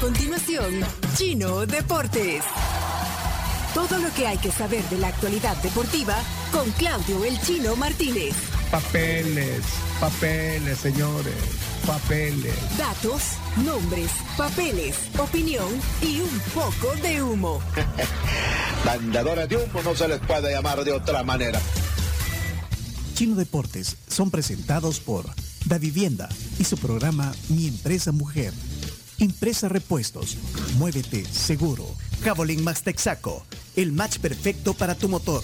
continuación, Chino Deportes. Todo lo que hay que saber de la actualidad deportiva con Claudio El Chino Martínez. Papeles, papeles, señores, papeles. Datos, nombres, papeles, opinión y un poco de humo. Mandadores de humo no se les puede llamar de otra manera. Chino Deportes son presentados por Da Vivienda y su programa Mi Empresa Mujer. Impresa Repuestos. Muévete seguro. Javelin Max Texaco. El match perfecto para tu motor.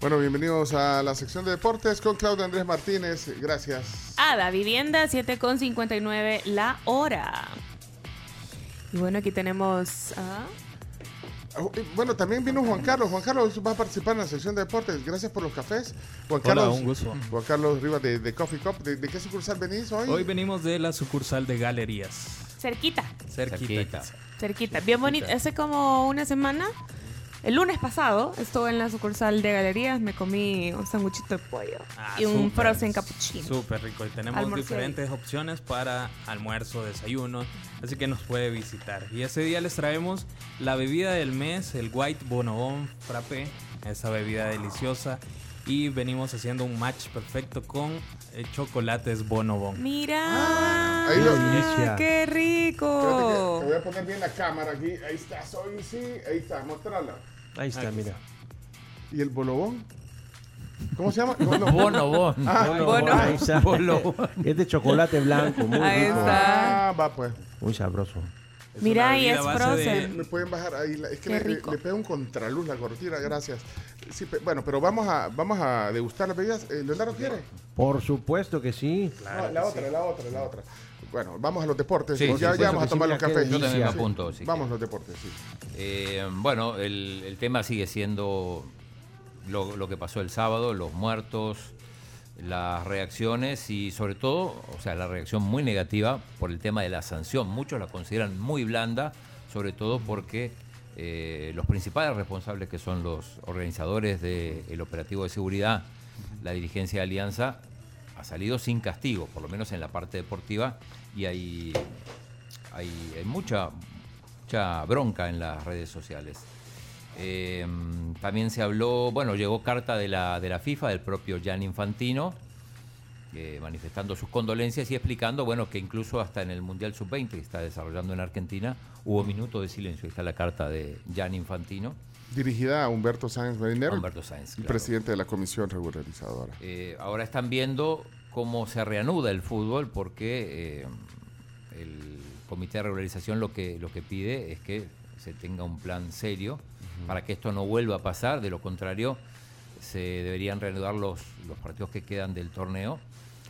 Bueno, bienvenidos a la sección de deportes con Claudio Andrés Martínez. Gracias. Ada Vivienda, 7,59 la hora. Y bueno, aquí tenemos. Bueno, también vino Juan Carlos. Juan Carlos va a participar en la sección de deportes. Gracias por los cafés. Juan Hola, Carlos, un gusto. Juan Carlos Rivas de, de Coffee Cup. ¿De, de qué sucursal venís hoy? Hoy venimos de la sucursal de Galerías. cerquita, Cerquita. cerquita. Bien bonito. Hace como una semana, el lunes pasado, estuve en la sucursal de galerías. Me comí un sanguchito de pollo Ah, y un súper, frozen cappuccino. Súper rico. Y tenemos Almorcé. diferentes opciones para almuerzo, desayuno. Así que nos puede visitar. Y ese día les traemos la bebida del mes, el White Bonobon Frappé. Esa bebida deliciosa. Y venimos haciendo un match perfecto con eh, chocolates Bonobon. Mira, Ahí lo- qué Espérate que rico. te voy a poner bien la cámara aquí. Ahí está, soy sí. Ahí está, mostrala. Ahí está, mira. ¿Y el bolobón? ¿Cómo se llama? No, no. Bonobón. Ah, Bono. Ahí está. Es de chocolate blanco, muy Ahí rico. está. Ah, va pues. Muy sabroso. Es Mira, y es de- frozen. Me pueden bajar ahí. la- es que le, le, pega un contraluz la cortina, gracias. Sí, pe- bueno, pero vamos a, vamos a degustar las bebidas. Eh, ¿Leonardo quiere? Por supuesto que sí. No, la otra, la otra, la otra. Bueno, vamos a los deportes. Sí, ya sí, ya por vamos a tomar los cafés. Yo también me apunto, Vamos quiere. los deportes, sí. Eh, bueno, el, el tema sigue siendo lo, lo que pasó el sábado, los muertos, las reacciones y sobre todo, o sea, la reacción muy negativa por el tema de la sanción. Muchos la consideran muy blanda, sobre todo porque eh, los principales responsables que son los organizadores del operativo de seguridad, la dirigencia de Alianza, ha salido sin castigo, por lo menos en la parte deportiva, y hay, hay, mucha, mucha bronca en las redes sociales. Eh, también se habló, bueno, llegó carta de la, de la FIFA, del propio Gian Infantino, eh, manifestando sus condolencias y explicando, bueno, que incluso hasta en el Mundial Sub-20 que está desarrollando en Argentina, hubo minuto de silencio. Ahí está la carta de Gian Infantino, Dirigida a Humberto Sáenz Mediner, Humberto Sáenz. claro. presidente de la comisión regularizadora. Eh, ahora están viendo cómo se reanuda el fútbol porque eh, el comité de regularización lo que, lo que pide es que se tenga un plan serio para que esto no vuelva a pasar, de lo contrario se deberían reanudar los, los partidos que quedan del torneo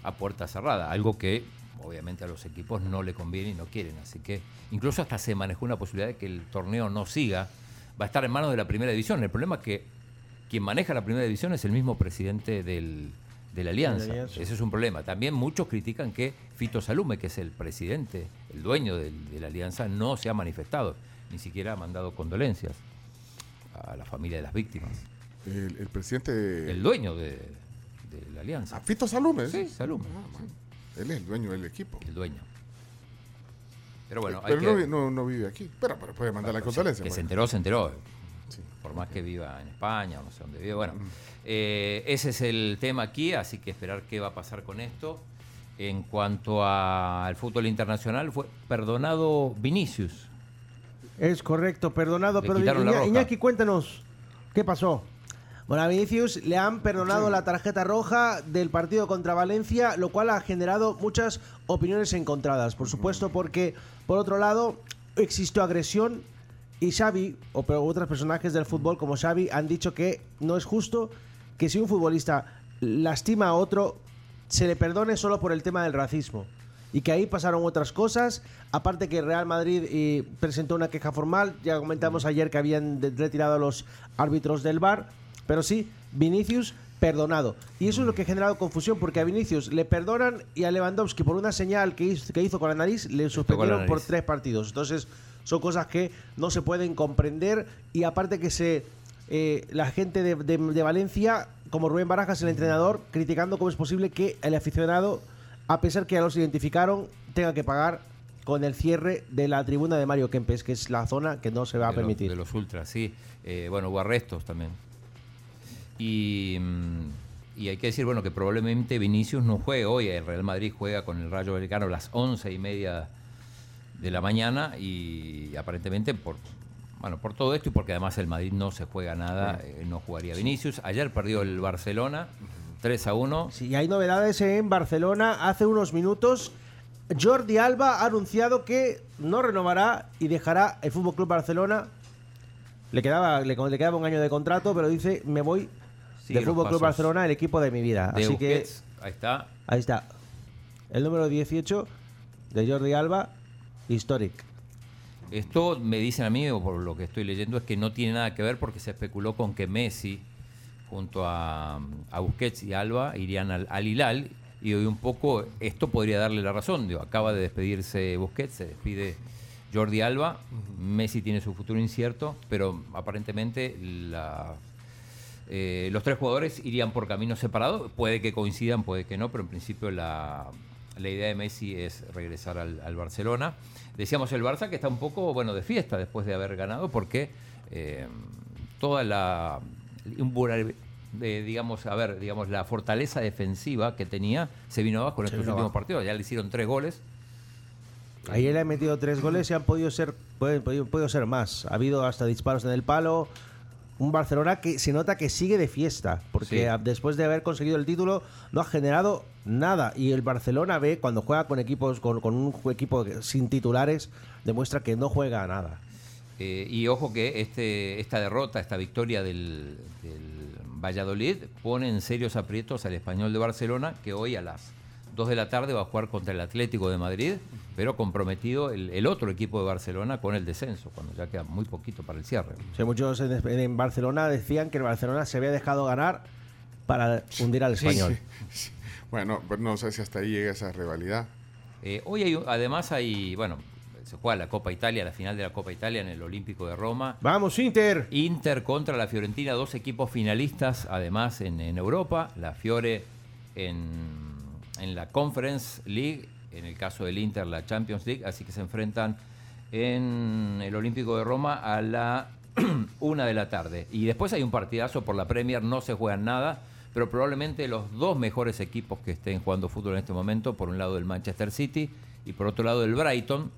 a puerta cerrada, algo que obviamente a los equipos no le conviene y no quieren, así que incluso hasta se manejó una posibilidad de que el torneo no siga, va a estar en manos de la primera división, el problema es que quien maneja la primera división es el mismo presidente del, de la Alianza. De la Alianza. Ese es un problema. También muchos critican que Fito Salume, que es el presidente, el dueño del- de la Alianza, no se ha manifestado, ni siquiera ha mandado condolencias a la familia de las víctimas. El, el presidente. El dueño de, de la Alianza. Ah, Fito Salume. Sí, Salume, Él es el dueño del equipo. el dueño. Pero bueno, hay pero que, no, vi- no, no vive aquí. Pero, pero puede mandar la condolencia. que pues. se enteró, se enteró. Por más que viva en España o no sé dónde vive. Bueno, eh, ese es el tema aquí, así que esperar qué va a pasar con esto. En cuanto a- al fútbol internacional, fue perdonado Vinicius. Es correcto, perdonado. Le Pero. Iñaki, cuéntanos. ¿Qué pasó? Bueno, a Vinicius le han perdonado la tarjeta roja del partido contra Valencia, lo cual ha generado muchas opiniones encontradas. Por supuesto, porque por otro lado existió agresión y Xavi, o pero otros personajes del fútbol como Xavi, han dicho que no es justo que si un futbolista lastima a otro, se le perdone solo por el tema del racismo. Y que ahí pasaron otras cosas, aparte que Real Madrid eh, presentó una queja formal, ya comentamos ayer que habían retirado a los árbitros del VAR, pero sí, Vinicius perdonado. Y eso es lo que ha generado confusión, porque a Vinicius le perdonan y a Lewandowski por una señal que hizo, que hizo con la nariz le suspendieron por tres partidos. Entonces, son cosas que no se pueden comprender y aparte que se eh, la gente de, de- de Valencia, como Rubén Barajas, el entrenador, criticando cómo es posible que el aficionado, a pesar que ya los identificaron, tenga que pagar con el cierre de la tribuna de Mario Kempes, que es la zona que no se va a de los- permitir. de los ultras, sí. Eh, bueno, hubo arrestos también. Y, mm, y hay que decir, bueno, que probablemente Vinicius no juegue hoy. El Real Madrid juega con el Rayo Vallecano a las once y media de la mañana y aparentemente por bueno por todo esto y porque además el Madrid no se juega nada, eh, no jugaría Vinicius. Ayer perdió el Barcelona 3 a 1. Sí, hay novedades en Barcelona. Hace unos minutos, Jordi Alba ha anunciado que no renovará y dejará el Fútbol Club Barcelona. Le quedaba, le, le quedaba un año de contrato, pero dice: Me voy del Fútbol Club Barcelona, el equipo de mi vida. de Así Busquets. Ahí está. que ahí está. El número 18 de Jordi Alba, Historic. Esto me dicen a mí, o por lo que estoy leyendo, es que no tiene nada que ver porque se especuló con que Messi, junto a, a Busquets y Alba, irían al, al Hilal. Y hoy un poco esto podría darle la razón. Digo, acaba de despedirse Busquets, se despide Jordi Alba. Messi tiene su futuro incierto, pero aparentemente la, eh, los tres jugadores irían por caminos separados. Puede que coincidan, puede que no, pero en principio la, la idea de Messi es regresar al, al Barcelona. Decíamos el Barça que está un poco bueno de fiesta después de haber ganado porque eh, toda la de, digamos a ver digamos la fortaleza defensiva que tenía se vino abajo en estos últimos abajo. partidos ya le hicieron tres goles Ayer le han metido tres goles y han podido ser, pueden, podido, podido ser más. Ha habido hasta disparos en el palo. Un Barcelona que se nota que sigue de fiesta, porque Sí. después de haber conseguido el título no ha generado nada. Y el Barcelona ve cuando juega con equipos, con, con un equipo sin titulares, demuestra que no juega a nada. Eh, y ojo que este, esta derrota, esta victoria del, del Valladolid pone en serios aprietos al español de Barcelona, que hoy a las 2 de la tarde va a jugar contra el Atlético de Madrid, pero comprometido el, el otro equipo de Barcelona con el descenso, cuando ya queda muy poquito para el cierre. Sea, muchos en, en Barcelona decían que el Barcelona se había dejado ganar para hundir al español. Sí. Bueno, pues no sé si hasta ahí llega esa rivalidad. Eh, hoy hay, además hay, bueno, se juega la Copa Italia, la final de la Copa Italia en el Olímpico de Roma. ¡Vamos, Inter! Inter contra la Fiorentina, dos equipos finalistas además en, en Europa. La Fiore en, en la Conference League, en el caso del Inter la Champions League, así que se enfrentan en el Olímpico de Roma a la una de la tarde. Y después hay un partidazo por la Premier, no se juegan nada, pero probablemente los dos mejores equipos que estén jugando fútbol en este momento, por un lado el Manchester City y por otro lado el Brighton.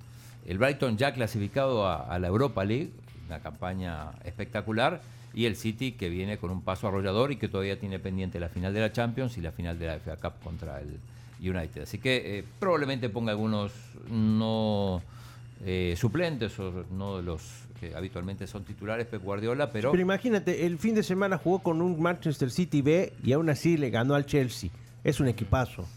El Brighton ya clasificado a, a la Europa League, una campaña espectacular, y el City que viene con un paso arrollador y que todavía tiene pendiente la final de la Champions y la final de la FA Cup contra el United. Así que eh, probablemente ponga algunos no eh, suplentes o no de los que habitualmente son titulares Pep Guardiola, pero Pero imagínate, el fin de semana jugó con un Manchester City B y aún así le ganó al Chelsea. Es un equipazo.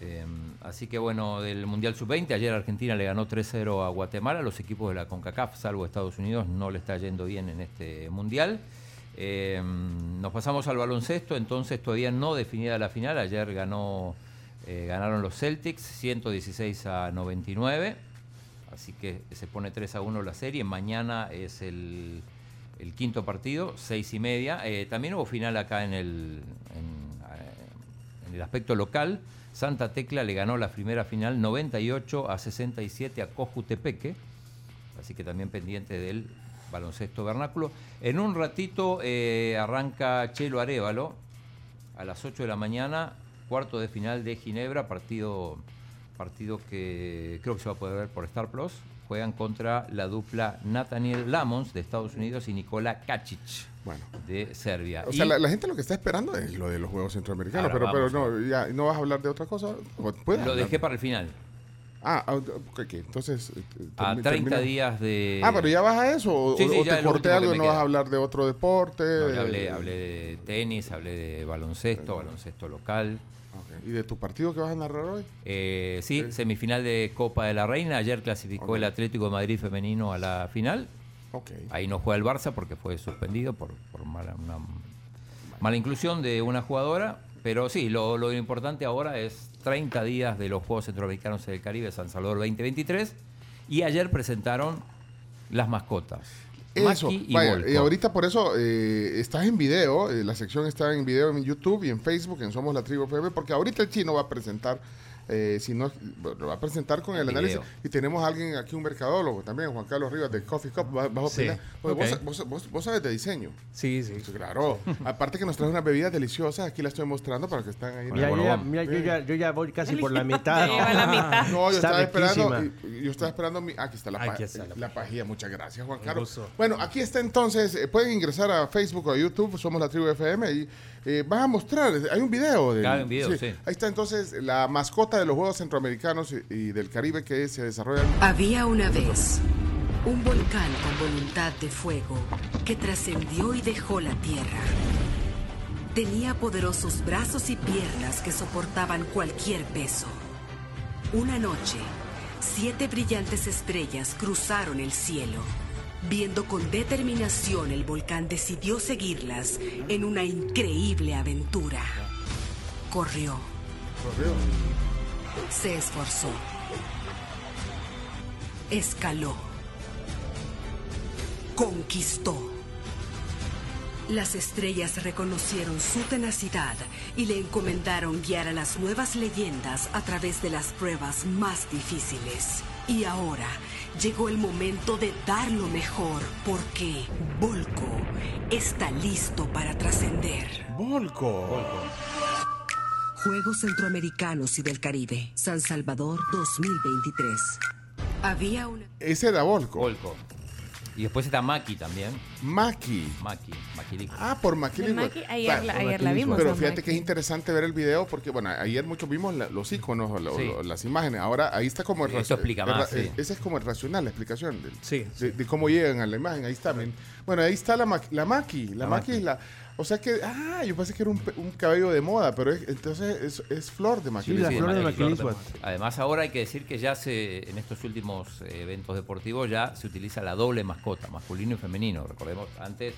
Eh, así que bueno, del Mundial Sub-20, ayer Argentina le ganó 3-0 a Guatemala. Los equipos de la CONCACAF, salvo Estados Unidos, no le está yendo bien en este Mundial. Eh, nos pasamos al baloncesto, entonces todavía no definida la final. Ayer ganó, eh, ganaron los Celtics 116 a 99. Así que se pone 3 a 1 la serie. Mañana es el, quinto partido, 6 y media. Eh, también hubo final acá en el, en, en el aspecto local. Santa Tecla le ganó la primera final 98 a 67 a Cojutepeque. Así que también pendiente del baloncesto vernáculo. En un ratito eh, arranca Chelo Arevalo a las 8 de la mañana, cuarto de final de Ginebra, partido, partido que creo que se va a poder ver por Star Plus. Juegan contra la dupla Nathaniel Lamons de Estados Unidos y Nikola Kacic Bueno. de Serbia. O Y- sea, la, la gente lo que está esperando es lo de los Juegos Centroamericanos, pero, pero no, ya, ¿no vas a hablar de otra cosa? ¿O puedes Lo hablar? dejé para el final. Ah, ah, ok, entonces... eh, A termi- 30 termina- días de. Ah, pero ya vas a eso, o, Sí, sí, o ya te corté algo, me no vas a hablar de otro deporte. No, ya hablé, hablé de tenis, hablé de baloncesto, baloncesto local. ¿Y de tu partido que vas a narrar hoy? Eh, sí, semifinal de Copa de la Reina. Ayer clasificó el Atlético de Madrid femenino a la final. Ahí no juega el Barça porque fue suspendido por, por mala, una mala inclusión de una jugadora. Pero sí, lo, lo importante ahora es 30 días de los Juegos Centroamericanos del Caribe San Salvador 2023. Y ayer presentaron las mascotas. Eso, y vaya, y ahorita por eso eh, estás en video, eh, la sección está en video en YouTube y en Facebook, en Somos la Tribu FM, porque ahorita el chino va a presentar eh, si no, lo va a presentar con el, El análisis. video. Y tenemos a alguien aquí, un mercadólogo también, Juan Carlos Rivas de Coffee Cup, va, va a Sí, vos- vos, vos- vos sabes de diseño. Sí, sí. Claro. Aparte que nos trae unas bebidas deliciosas, aquí las estoy mostrando para que están ahí. en Mira, el yo, ya, bolón. mira, yo ya- yo ya voy casi por la mitad. La. No, yo Está estaba esperando. riquísima. Yo estaba esperando. Mi, aquí está la, pa- Aquí está la la pajilla. Muchas gracias, Juan Carlos. Bueno, aquí está entonces. eh, pueden ingresar a Facebook o a YouTube. Somos la tribu FM. Y eh, vas a mostrar. Hay un video. del- Claro, hay un video, sí. Ahí está entonces la mascota de los Juegos Centroamericanos y, y del Caribe que se desarrollan. Había una vez un volcán con voluntad de fuego que trascendió y dejó la tierra. Tenía poderosos brazos y piernas que soportaban cualquier peso. Una noche, siete brillantes estrellas cruzaron el cielo. Viendo con determinación, el volcán decidió seguirlas en una increíble aventura. Corrió, Correo. se esforzó, escaló, conquistó. Las estrellas reconocieron su tenacidad y le encomendaron guiar a las nuevas leyendas a través de las pruebas más difíciles. Y ahora llegó el momento de dar lo mejor porque Volco está listo para trascender. Volco. Juegos Centroamericanos y del Caribe, San Salvador 2023. Había una... Ese era Volco. Volco. Y después está Maki también. Maki. Maki, Maquilico. Ah, por. De Maki, ayer la- ayer la vimos, Pero fíjate Maki. que es interesante ver el video porque, bueno, ayer muchos vimos la- los iconos, Sí. lo- las imágenes. Ahora ahí está como el Esto explica el más, ra- eh, sí. Ese es como el racional, la explicación Sí, de, de cómo llegan a la imagen. Ahí está. Bueno, ahí está la, la Maki. La, La Maki Maki. es la. O sea que, ah, yo pensé que era un, pe- un cabello de moda, pero es- entonces es, es flor de Sí, Maquilin. la Sí, flor de Maquilin. Maquilisguat. Además, ahora hay que decir que ya se, en estos últimos eh, eventos deportivos ya se utiliza la doble mascota, masculino y femenino. Recordemos, antes,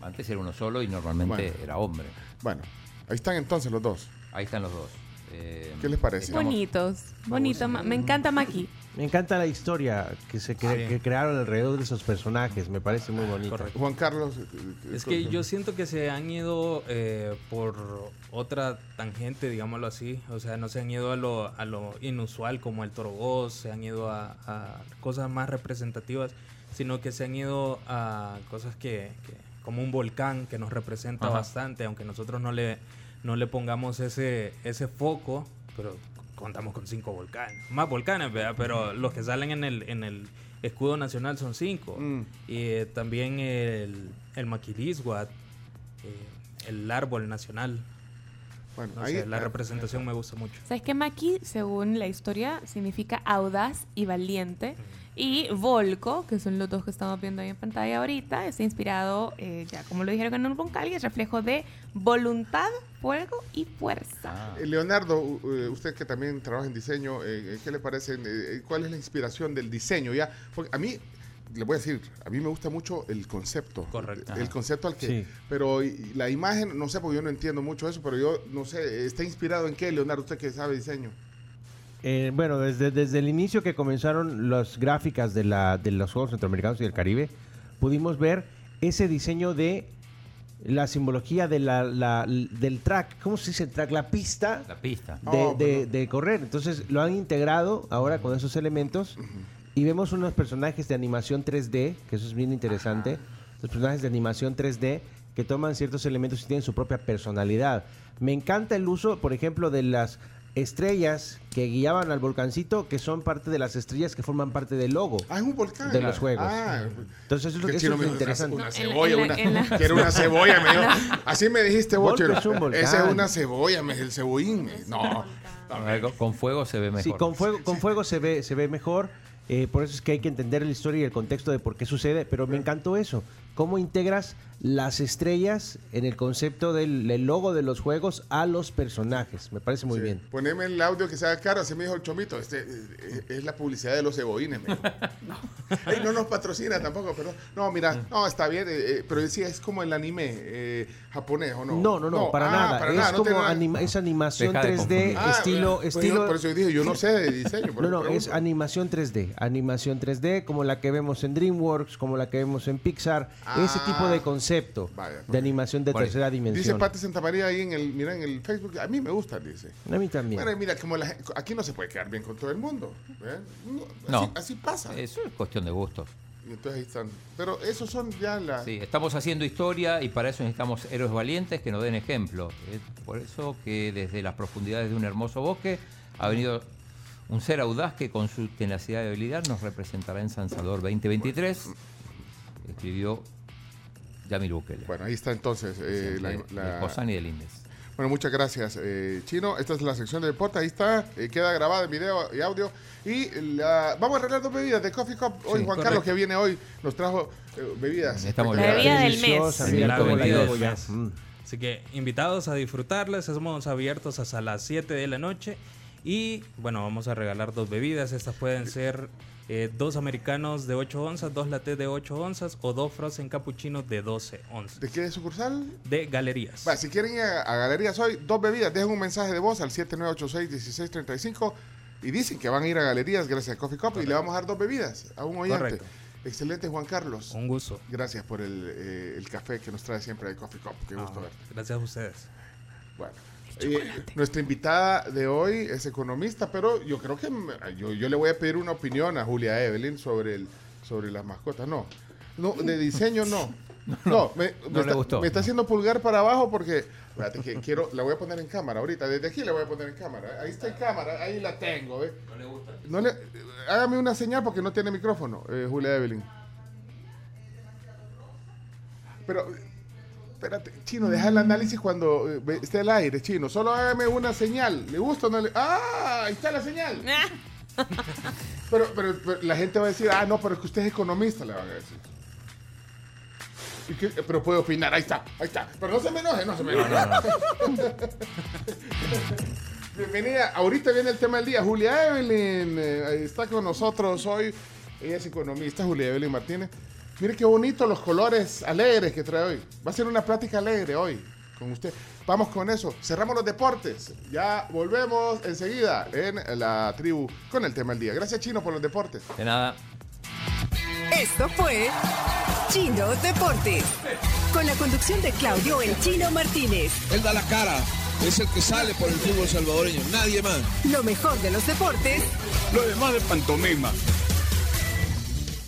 antes era uno solo y normalmente Bueno. era hombre. Bueno, ahí están entonces los dos. Ahí están los dos. Eh, ¿Qué les parece? Bonitos. Bonito. Me encanta Maki. Me encanta la historia que se cre- Sí. que crearon alrededor de esos personajes. Me parece muy bonito. Correcto. Juan Carlos. eh, Es eh, que con- yo siento que se han ido eh, por otra tangente, digámoslo así. O sea, no se han ido a lo, a lo inusual como el Torogoz, se han ido a, a cosas más representativas, sino que se han ido a cosas que, que- como un volcán que nos representa Ajá. bastante, aunque nosotros no le, no le pongamos ese, ese foco, pero contamos con cinco volcanes. Más volcanes, ¿verdad? Pero los que salen en el, en el escudo nacional son cinco. Mm. Y eh, también el, el maquilisguat, eh, el árbol nacional. Bueno, No ahí, sé, la representación me gusta mucho. ¿Sabes que Maki, según la historia, significa audaz y valiente? Y Volco, que son los dos que estamos viendo ahí en pantalla ahorita, está inspirado, eh, ya como lo dijeron en un roncal, y es reflejo de voluntad, fuego y fuerza. Ah. Eh, Leonardo, eh, usted que también trabaja en diseño, eh, ¿qué le parece? ¿Cuál es la inspiración del diseño? Ya, porque a mí, le voy a decir, a mí me gusta mucho el concepto. Correcto. El concepto al que. Sí. Pero la imagen, no sé, porque yo no entiendo mucho eso, pero yo no sé, ¿está inspirado en qué, Leonardo? Usted que sabe diseño. Eh, bueno, desde, desde el inicio que comenzaron las gráficas de, la, de los Juegos Centroamericanos y del Caribe, pudimos ver ese diseño de la simbología de la, la- del track, ¿cómo se dice el track? La pista La pista. de, Oh, de correr. Entonces lo han integrado ahora con esos elementos y vemos unos personajes de animación 3D, que eso es bien interesante. Los personajes de animación 3D que toman ciertos elementos y tienen su propia personalidad. Me encanta el uso, por ejemplo, de las estrellas que guiaban al volcancito, que son parte de las estrellas que forman parte del logo. Ah, es un volcán. De los juegos. Ah, Entonces eso, eso es interesante. Una, No, en la- cebolla, en la- una, la- cebolla, me dijo. Así me dijiste vos, es un volcán. Esa es una cebolla, me el cebollín. me- No. Con- Con fuego se ve mejor. Sí, con fuego, con fuego se ve, se ve mejor. eh, por eso es que hay que entender la historia y el contexto de por qué sucede. Pero me encantó eso. Cómo integras las estrellas en el concepto del, del logo de los juegos a los personajes. Me parece muy Sí. bien. Poneme el audio que sea caro, así me dijo el chomito. Este, eh, es la publicidad de los dijo. no. No nos patrocina tampoco, pero no, mira, no, está bien, eh, eh, pero sí es como el anime eh, japonés, ¿o no? No, no, no, para ah, nada. para es nada, no como anima- es animación Deja de 3D, confundir. Ah, estilo, pues yo- estilo. por eso yo dije, yo no sé de diseño. por No, no, es animación 3D. Animación 3D como la que vemos en DreamWorks, como la que vemos en Pixar. Ese tipo de concepto Vaya, de animación de tercera Dice dimensión. Pati Santa María ahí en el, mira, en el Facebook. A mí me gusta, dice. A mí también. Bueno, y mira, como la aquí no se puede quedar bien con todo el mundo. ¿eh? No, No. Así, así pasa. Eso es cuestión de gustos. Y entonces ahí están. Pero esos son ya las. Sí, estamos haciendo historia y para eso necesitamos héroes valientes que nos den ejemplo. Es por eso que desde las profundidades de un hermoso bosque ha venido un ser audaz que con su tenacidad y habilidad nos representará en San Salvador 2023. Escribió Yamil Bukele. Bueno, ahí está entonces. eh, Sí, la- de- la- y del Indes. Bueno, muchas gracias, eh, Chino. Esta es la sección de deporte. Ahí está. eh, queda grabada en video y audio. Y la- vamos a arreglar dos bebidas de Coffee Cup. Hoy Sí, Juan correcto. Carlos, que viene hoy, nos trajo eh, bebidas. Estamos La bebida del Sí, la bebida mes. Mm. Así que invitados a disfrutarlas, estamos abiertos hasta las 7 de la noche y bueno, vamos a regalar dos bebidas, estas pueden ser eh, dos americanos de 8 onzas, dos latés de 8 onzas o dos frozen cappuccinos de 12 onzas ¿De qué sucursal? de galerías. Si quieren ir a, a Galerías hoy, dos bebidas, dejen un mensaje de voz al 7986-1635 y dicen que van a ir a Galerías gracias a Coffee Cup y le vamos a dar dos bebidas a un oyente. Correcto. Excelente, Juan Carlos. Un gusto. Gracias por el, eh, el café que nos trae siempre de Coffee Cup. Qué gusto Ah, verte. gracias a ustedes. Bueno, eh, nuestra invitada de hoy es economista, pero yo creo que me- yo, yo le voy a pedir una opinión a Julia Evelyn sobre el sobre las mascotas. No, no de diseño no. No, me, me no le está, gustó. me está haciendo pulgar para abajo porque, espérate que quiero, la voy a poner en cámara ahorita. Desde aquí la voy a poner en cámara. Ahí está en cámara, ahí la tengo. ¿ve? No le gusta. No le, hágame una señal porque no tiene micrófono, eh, Julia Evelyn. Pero, espérate, chino, deja el análisis cuando eh, esté al aire, chino. Solo hágame una señal. ¿Le gusta o no le.? ¡Ah! Ahí está la señal. Pero, pero, pero la gente va a decir, ah, no, pero es que usted es economista, le van a decir. ¿Y qué? Pero puede opinar, ahí está, ahí está. Pero no se me enoje, no se me enoje. Bienvenida, ahorita viene el tema del día. Julia Evelyn eh, está con nosotros hoy. Ella es economista, Julia Evelyn Martínez. Mire qué bonito los colores alegres que trae hoy. Va a ser una plática alegre hoy con usted. Vamos con eso. Cerramos los deportes. Ya volvemos enseguida en la tribu con el tema del día. Gracias, Chino, por los deportes. De nada. Esto fue Chino Deportes. Con la conducción de Claudio El Chino Martínez. Él da la cara, es el que sale por el fútbol salvadoreño, nadie más. Lo mejor de los deportes Lo demás de pantomima.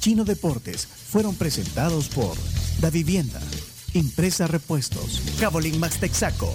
Chino Deportes fueron presentados por Da Vivienda, Impresa Repuestos, Cabolín Max Texaco,